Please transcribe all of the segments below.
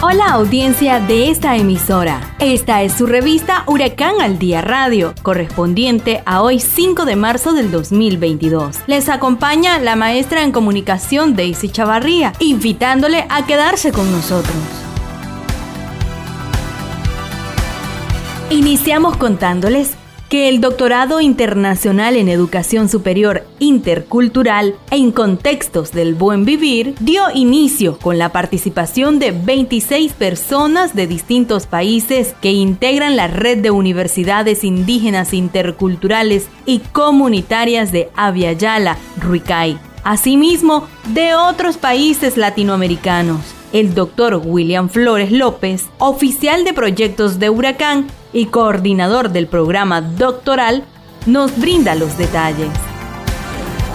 Hola audiencia de esta emisora. Esta es su revista Huracán al Día Radio, correspondiente a hoy 5 de marzo del 2022. Les acompaña la maestra en comunicación Daisy Chavarría, invitándole a quedarse con nosotros. Iniciamos contándoles que el Doctorado Internacional en Educación Superior Intercultural en Contextos del Buen Vivir dio inicio con la participación de 26 personas de distintos países que integran la red de universidades indígenas interculturales y comunitarias de Aviala, Ruicay. Asimismo, de otros países latinoamericanos el doctor William Flores López, oficial de proyectos de Huracán y coordinador del programa doctoral, nos brinda los detalles.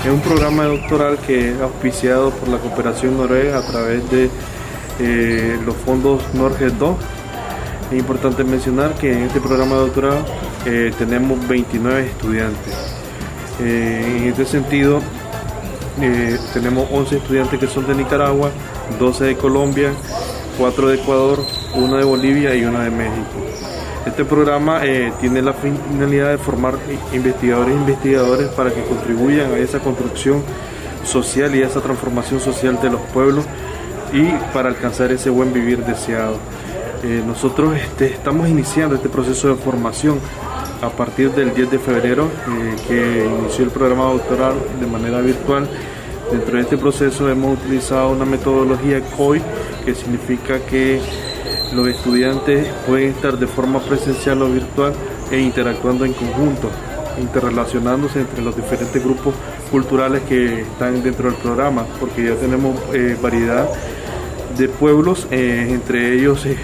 Es un programa doctoral que es auspiciado por la cooperación noruega a través de eh, los fondos Norges 2. Es importante mencionar que en este programa doctoral eh, tenemos 29 estudiantes. Eh, en este sentido, tenemos 11 estudiantes que son de Nicaragua, 12 de Colombia, 4 de Ecuador, 1 de Bolivia y 1 de México. Este programa eh, tiene la finalidad de formar investigadores e investigadores para que contribuyan a esa construcción social y a esa transformación social de los pueblos y para alcanzar ese buen vivir deseado. Eh, nosotros este, estamos iniciando este proceso de formación a partir del 10 de febrero eh, que inició el programa doctoral de manera virtual Dentro de este proceso hemos utilizado una metodología COI, que significa que los estudiantes pueden estar de forma presencial o virtual e interactuando en conjunto, interrelacionándose entre los diferentes grupos culturales que están dentro del programa, porque ya tenemos eh, variedad de pueblos, eh, entre ellos eh,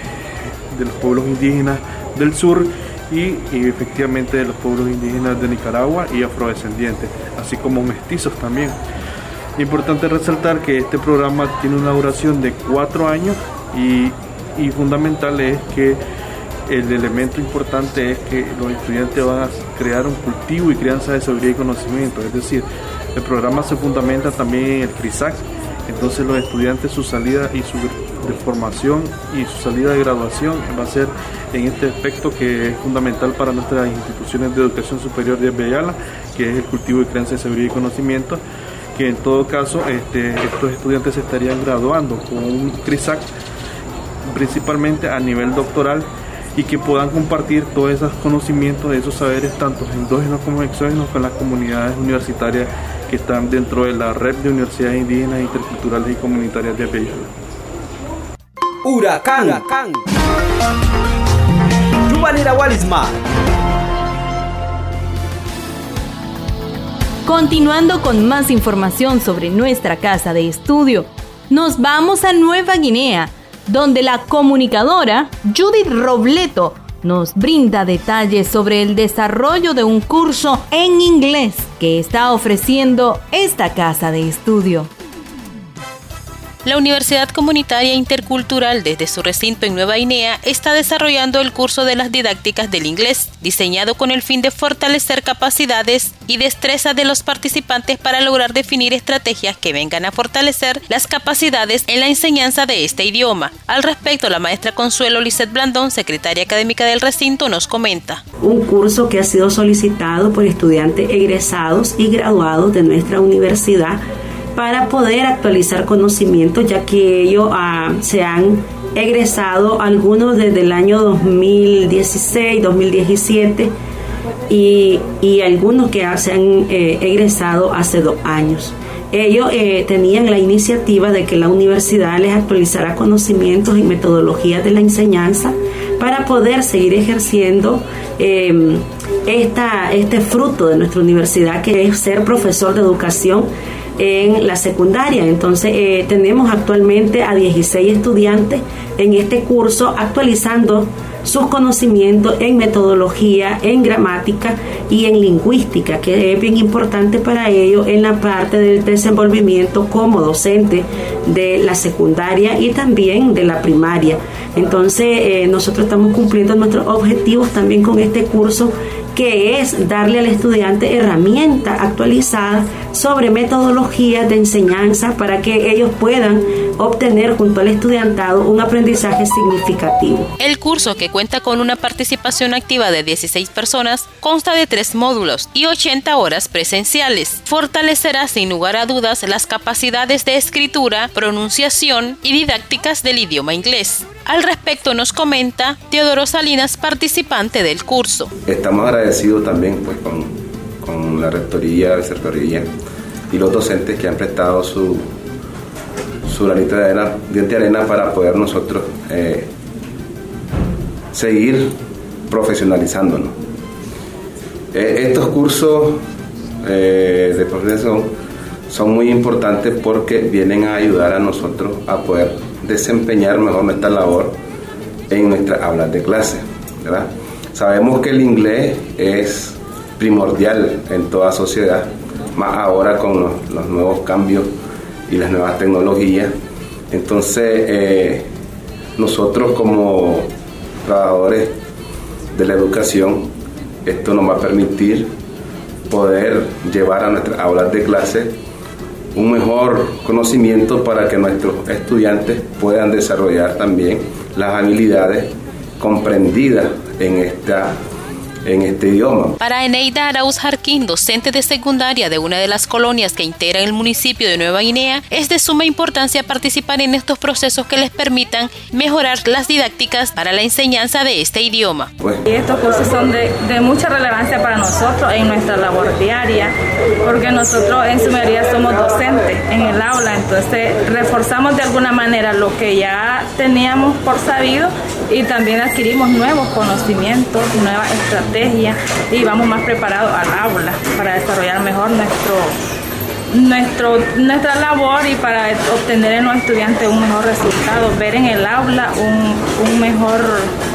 de los pueblos indígenas del sur y, y, efectivamente de los pueblos indígenas de Nicaragua y afrodescendientes, así como mestizos también. Importante resaltar que este programa tiene una duración de cuatro años y, fundamental es que el elemento importante es que los estudiantes van a crear un cultivo y crianza de sabiduría y conocimiento, es decir, el programa se fundamenta también en el CRISAC, entonces los estudiantes su salida y su formación y su salida de graduación va a ser en este aspecto que es fundamental para nuestras instituciones de educación superior de Belala, que es el cultivo y crianza de sabiduría y conocimiento que en todo caso este, estos estudiantes se estarían graduando con un CRISAC principalmente a nivel doctoral y que puedan compartir todos esos conocimientos, esos saberes, tanto endógenos como exógenos, con las comunidades universitarias que están dentro de la red de universidades indígenas, interculturales y comunitarias de Bello. Huracán. Huracán. Continuando con más información sobre nuestra casa de estudio, nos vamos a Nueva Guinea, donde la comunicadora Judith Robleto nos brinda detalles sobre el desarrollo de un curso en inglés que está ofreciendo esta casa de estudio. La Universidad Comunitaria Intercultural desde su recinto en Nueva Guinea está desarrollando el curso de las didácticas del inglés, diseñado con el fin de fortalecer capacidades y destreza de los participantes para lograr definir estrategias que vengan a fortalecer las capacidades en la enseñanza de este idioma. Al respecto, la maestra Consuelo Lisette Blandón, secretaria académica del recinto, nos comenta. Un curso que ha sido solicitado por estudiantes egresados y graduados de nuestra universidad para poder actualizar conocimientos, ya que ellos ah, se han egresado algunos desde el año 2016, 2017 y, y algunos que se han eh, egresado hace dos años. Ellos eh, tenían la iniciativa de que la universidad les actualizara conocimientos y metodologías de la enseñanza para poder seguir ejerciendo em, esta, este fruto de nuestra universidad, que es ser profesor de educación en la secundaria. Entonces eh, tenemos actualmente a 16 estudiantes en este curso actualizando sus conocimientos en metodología, en gramática y en lingüística, que es bien importante para ellos en la parte del desenvolvimiento como docente de la secundaria y también de la primaria. Entonces, eh, nosotros estamos cumpliendo nuestros objetivos también con este curso que es darle al estudiante herramientas actualizadas sobre metodologías de enseñanza para que ellos puedan obtener junto al estudiantado un aprendizaje significativo. El curso, que cuenta con una participación activa de 16 personas, consta de tres módulos y 80 horas presenciales. Fortalecerá sin lugar a dudas las capacidades de escritura, pronunciación y didácticas del idioma inglés. Al respecto nos comenta Teodoro Salinas, participante del curso. Estamos agradecidos también pues, con, con la rectoría, vicerrectoría y los docentes que han prestado su, su granito de arena, diente de arena para poder nosotros eh, seguir profesionalizándonos. Eh, estos cursos eh, de profesión son muy importantes porque vienen a ayudar a nosotros a poder desempeñar mejor nuestra labor en nuestras aulas de clase. ¿verdad? Sabemos que el inglés es primordial en toda sociedad, más ahora con los, nuevos cambios y las nuevas tecnologías. Entonces, eh, nosotros como trabajadores de la educación, esto nos va a permitir poder llevar a nuestras aulas de clase un mejor conocimiento para que nuestros estudiantes puedan desarrollar también las habilidades comprendidas en esta en este idioma. Para Eneida Arauz Jarquín, docente de secundaria de una de las colonias que integran el municipio de Nueva Guinea, es de suma importancia participar en estos procesos que les permitan mejorar las didácticas para la enseñanza de este idioma. Y estos cursos son de, de, mucha relevancia para nosotros en nuestra labor diaria, porque nosotros en su mayoría somos docentes en el aula, entonces reforzamos de alguna manera lo que ya teníamos por sabido y también adquirimos nuevos conocimientos, nuevas estrategias y vamos más preparados al aula para desarrollar mejor nuestro, nuestro, nuestra labor y para obtener en los estudiantes un mejor resultado, ver en el aula un, un mejor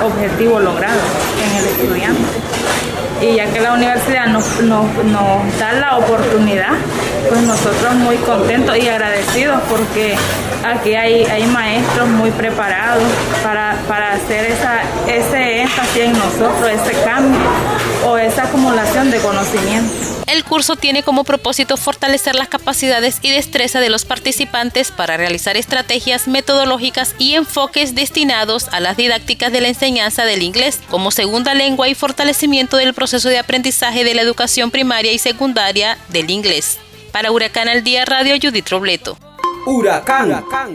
objetivo logrado en el estudiante. Y ya que la universidad nos, nos, nos da la oportunidad, pues nosotros muy contentos y agradecidos porque aquí hay, hay maestros muy preparados para, para hacer esa, ese énfasis en nosotros, ese cambio o esa acumulación de conocimiento. El curso tiene como propósito fortalecer las capacidades y destreza de los participantes para realizar estrategias metodológicas y enfoques destinados a las didácticas de la enseñanza del inglés como segunda lengua y fortalecimiento del proceso de aprendizaje de la educación primaria y secundaria del inglés. Para Huracán al Día Radio, Judith Robleto. Huracán. Huracán.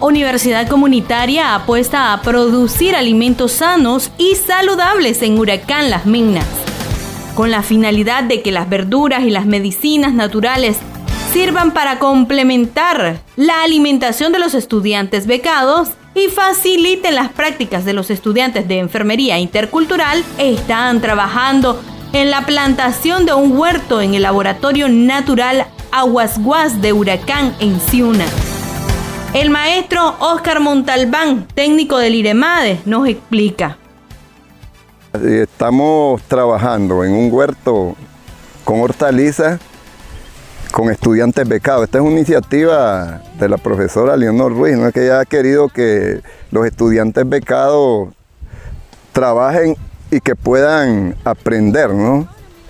Universidad Comunitaria apuesta a producir alimentos sanos y saludables en Huracán Las Minas, con la finalidad de que las verduras y las medicinas naturales sirvan para complementar la alimentación de los estudiantes becados y faciliten las prácticas de los estudiantes de enfermería intercultural, están trabajando en la plantación de un huerto en el Laboratorio Natural Aguasguas de Huracán en Ciuna. El maestro Oscar Montalbán, técnico del IREMADE, nos explica. Estamos trabajando en un huerto con hortalizas con estudiantes becados. Esta es una iniciativa de la profesora Leonor Ruiz, ¿no? que ella ha querido que los estudiantes becados trabajen y que puedan aprender ¿no?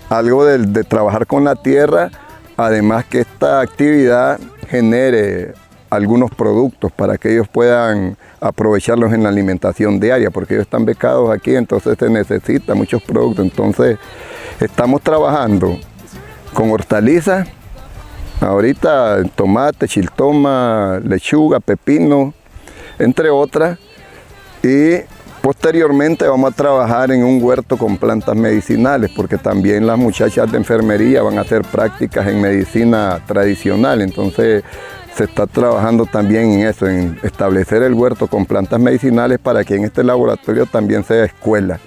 algo de, de trabajar con la tierra, además que esta actividad genere algunos productos para que ellos puedan aprovecharlos en la alimentación diaria, porque ellos están becados aquí, entonces se necesita muchos productos. Entonces estamos trabajando con hortalizas, ahorita tomate, chiltoma, lechuga, pepino, entre otras, y Posteriormente vamos a trabajar en un huerto con plantas medicinales, porque también las muchachas de enfermería van a hacer prácticas en medicina tradicional. Entonces se está trabajando también en eso, en establecer el huerto con plantas medicinales para que en este laboratorio también sea escuela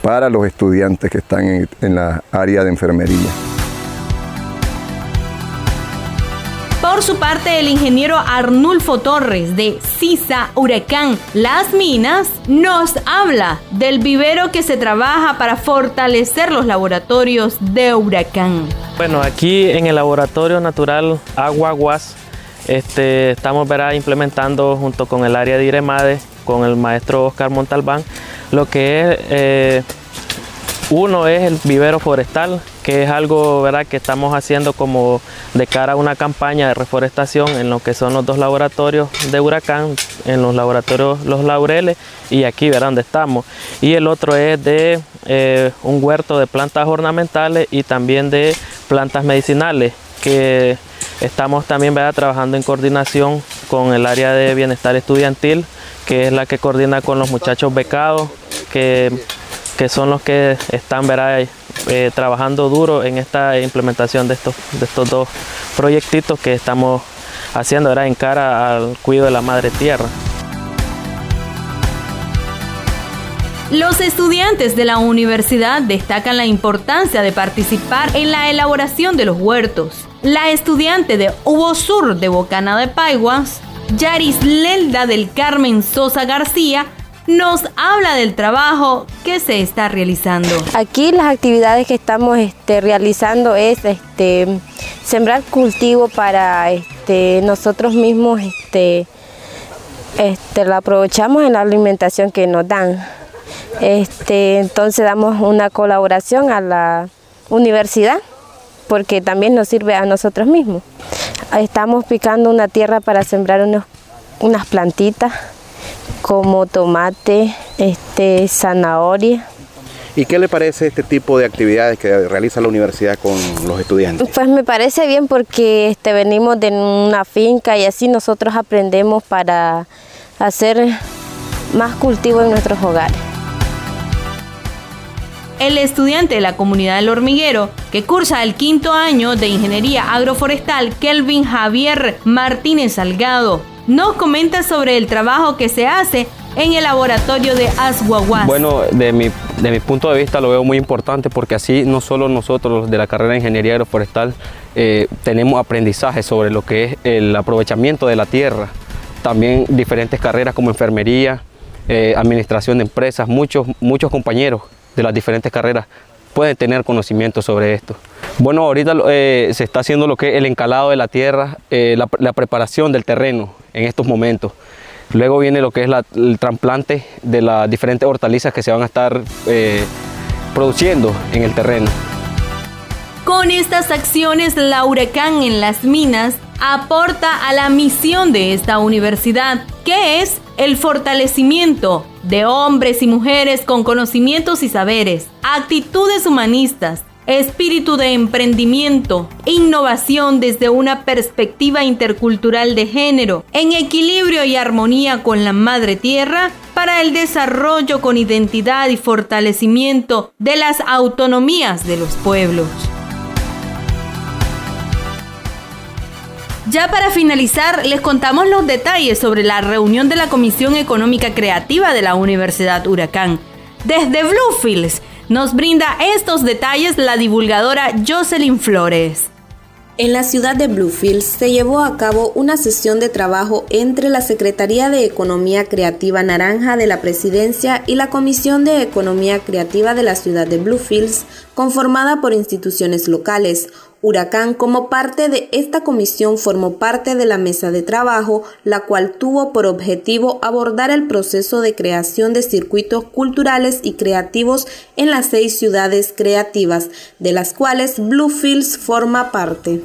para los estudiantes que están en, en la área de enfermería. Por su parte, el ingeniero Arnulfo Torres de CISA Huracán Las Minas nos habla del vivero que se trabaja para fortalecer los laboratorios de Huracán. Bueno, aquí en el laboratorio natural Aguaguas este, estamos verá, implementando junto con el área de IREMADE, con el maestro Oscar Montalbán, lo que es eh, uno es el vivero forestal, que es algo ¿verdad? que estamos haciendo como de cara a una campaña de reforestación en lo que son los dos laboratorios de huracán, en los laboratorios Los Laureles y aquí verán donde estamos. Y el otro es de eh, un huerto de plantas ornamentales y también de plantas medicinales, que estamos también ¿verdad? trabajando en coordinación con el área de bienestar estudiantil, que es la que coordina con los muchachos becados, que que son los que están eh, trabajando duro en esta implementación de estos, de estos dos proyectitos que estamos haciendo en cara al cuidado de la madre tierra. Los estudiantes de la universidad destacan la importancia de participar en la elaboración de los huertos. La estudiante de Hugo Sur de Bocana de Paiguas, Yaris Lelda del Carmen Sosa García, nos habla del trabajo que se está realizando. Aquí las actividades que estamos este, realizando es este, sembrar cultivo para este, nosotros mismos, este, lo aprovechamos en la alimentación que nos dan. Entonces damos una colaboración a la universidad porque también nos sirve a nosotros mismos. Estamos picando una tierra para sembrar unas plantitas como tomate, este, zanahoria. ¿Y qué le parece este tipo de actividades que realiza la universidad con los estudiantes? Pues me parece bien porque este, venimos de una finca y así nosotros aprendemos para hacer más cultivo en nuestros hogares. El estudiante de la comunidad del hormiguero, que cursa el quinto año de Ingeniería Agroforestal, Kelvin Javier Martínez Salgado, nos comenta sobre el trabajo que se hace en el laboratorio de Asguaguas. Bueno, de mi, de mi punto de vista lo veo muy importante porque así no solo nosotros de la carrera de Ingeniería Agroforestal eh, tenemos aprendizaje sobre lo que es el aprovechamiento de la tierra, también diferentes carreras como enfermería, eh, administración de empresas, muchos, muchos compañeros de las diferentes carreras pueden tener conocimiento sobre esto. Bueno, ahorita eh, se está haciendo lo que es el encalado de la tierra, la preparación del terreno, en estos momentos. Luego viene lo que es el trasplante de las diferentes hortalizas que se van a estar eh, produciendo en el terreno. Con estas acciones, la Huracán en las minas aporta a la misión de esta universidad, que es el fortalecimiento de hombres y mujeres con conocimientos y saberes, actitudes humanistas, espíritu de emprendimiento, innovación desde una perspectiva intercultural de género, en equilibrio y armonía con la madre tierra, para el desarrollo con identidad y fortalecimiento de las autonomías de los pueblos. Ya para finalizar, les contamos los detalles sobre la reunión de la Comisión Económica Creativa de la Universidad Huracán. Desde Bluefields nos brinda estos detalles la divulgadora Jocelyn Flores. En la ciudad de Bluefields se llevó a cabo una sesión de trabajo entre la Secretaría de Economía Creativa Naranja de la Presidencia y la Comisión de Economía Creativa de la ciudad de Bluefields, conformada por instituciones locales, Huracán, como parte de esta comisión, formó parte de la mesa de trabajo, la cual tuvo por objetivo abordar el proceso de creación de circuitos culturales y creativos en las seis ciudades creativas, de las cuales Bluefields forma parte.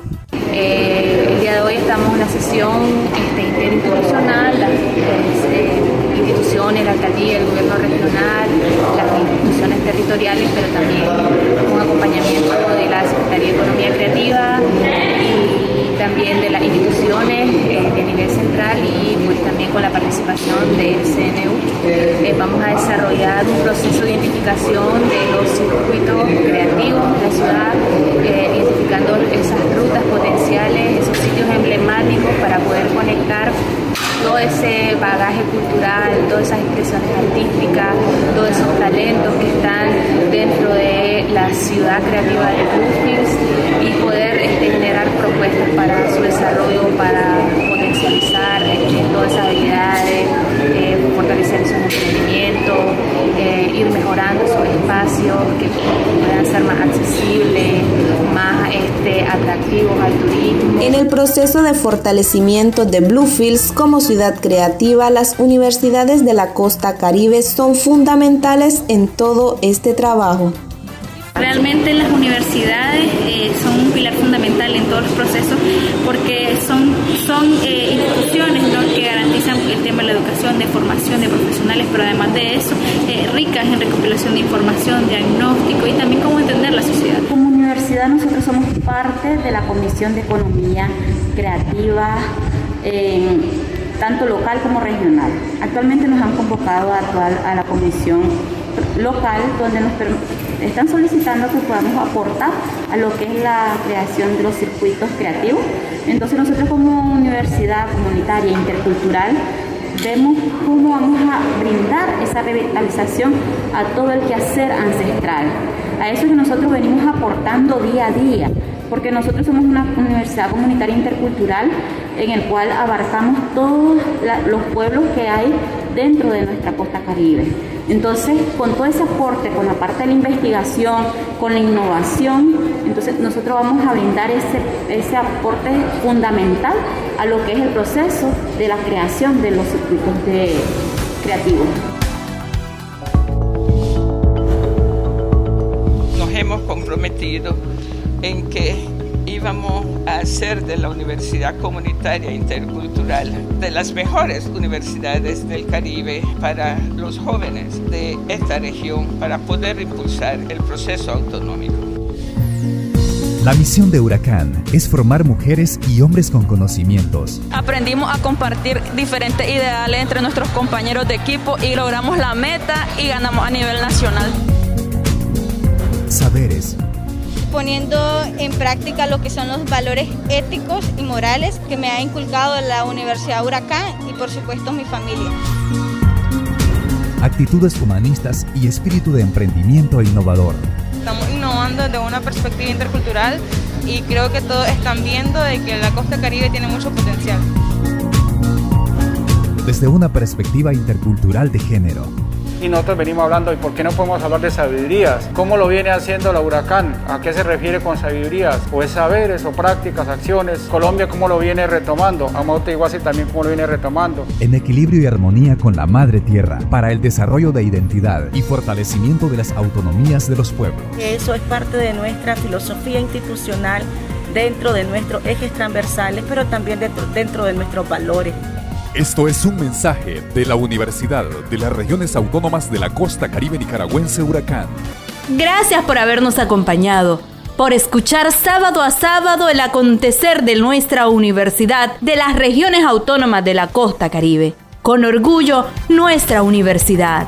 Eh, el día de hoy estamos en la sesión este, interinstitucional, las eh, instituciones, la alcaldía, el gobierno regional, las instituciones territoriales, pero también un acompañamiento de la Secretaría de Creativa y también de las instituciones eh, de nivel central y pues también con la participación del CNU. Eh, vamos a desarrollar un proceso de identificación de los circuitos creativos de la ciudad, eh, identificando esas rutas potenciales, esos sitios emblemáticos para poder conectar todo ese bagaje cultural, todas esas expresiones artísticas, todos esos talentos que están dentro de la ciudad creativa de Bluefields y poder este, generar propuestas para su desarrollo, para potencializar este, todas esas habilidades, eh, fortalecer su emprendimiento, eh, ir mejorando sus espacios que puedan ser más accesibles, más atractivos al turismo. En el proceso de fortalecimiento de Bluefields como ciudad creativa, las universidades de la costa caribe son fundamentales en todo este trabajo. Realmente las universidades eh, son un pilar fundamental en todos los procesos porque son, son eh, instituciones que garantizan el tema de la educación, de formación de profesionales, pero además de eso, eh, ricas en recopilación de información, diagnóstico y también cómo entender la sociedad. Universidad nosotros somos parte de la Comisión de Economía Creativa. tanto local como regional. Actualmente nos han convocado a, a la comisión local donde nos están solicitando que podamos aportar a lo que es la creación de los circuitos creativos. Entonces nosotros como universidad comunitaria intercultural vemos cómo vamos a brindar esa revitalización a todo el quehacer ancestral. A eso que nosotros venimos aportando día a día, porque nosotros somos una universidad comunitaria intercultural en el cual abarcamos todos los pueblos que hay dentro de nuestra costa caribe. Entonces, con todo ese aporte, con la parte de la investigación, con la innovación, entonces nosotros vamos a brindar ese, ese aporte fundamental a lo que es el proceso de la creación de los circuitos creativos. Hemos comprometido en que íbamos a hacer de la Universidad Comunitaria Intercultural de las mejores universidades del Caribe para los jóvenes de esta región para poder impulsar el proceso autonómico. La misión de Huracán es formar mujeres y hombres con conocimientos. Aprendimos a compartir diferentes ideales entre nuestros compañeros de equipo y logramos la meta y ganamos a nivel nacional. Poniendo en práctica lo que son los valores éticos y morales que me ha inculcado la Universidad Huracán y por supuesto mi familia. Actitudes humanistas y espíritu de emprendimiento innovador. Estamos innovando desde una perspectiva intercultural y creo que todos están viendo de que la costa caribe tiene mucho potencial. Desde una perspectiva intercultural de género y nosotros venimos hablando y por qué no podemos hablar de sabidurías, cómo lo viene haciendo la huracán, a qué se refiere con sabidurías, o es saberes o prácticas, acciones, Colombia cómo lo viene retomando, Amote Iguazi también cómo lo viene retomando. En equilibrio y armonía con la madre tierra, para el desarrollo de identidad y fortalecimiento de las autonomías de los pueblos. Eso es parte de nuestra filosofía institucional dentro de nuestros ejes transversales, pero también dentro, dentro de nuestros valores. Esto es un mensaje de la Universidad de las Regiones Autónomas de la Costa Caribe Nicaragüense Huracán. Gracias por habernos acompañado, por escuchar sábado a sábado el acontecer de nuestra Universidad de las Regiones Autónomas de la Costa Caribe. Con orgullo, nuestra universidad.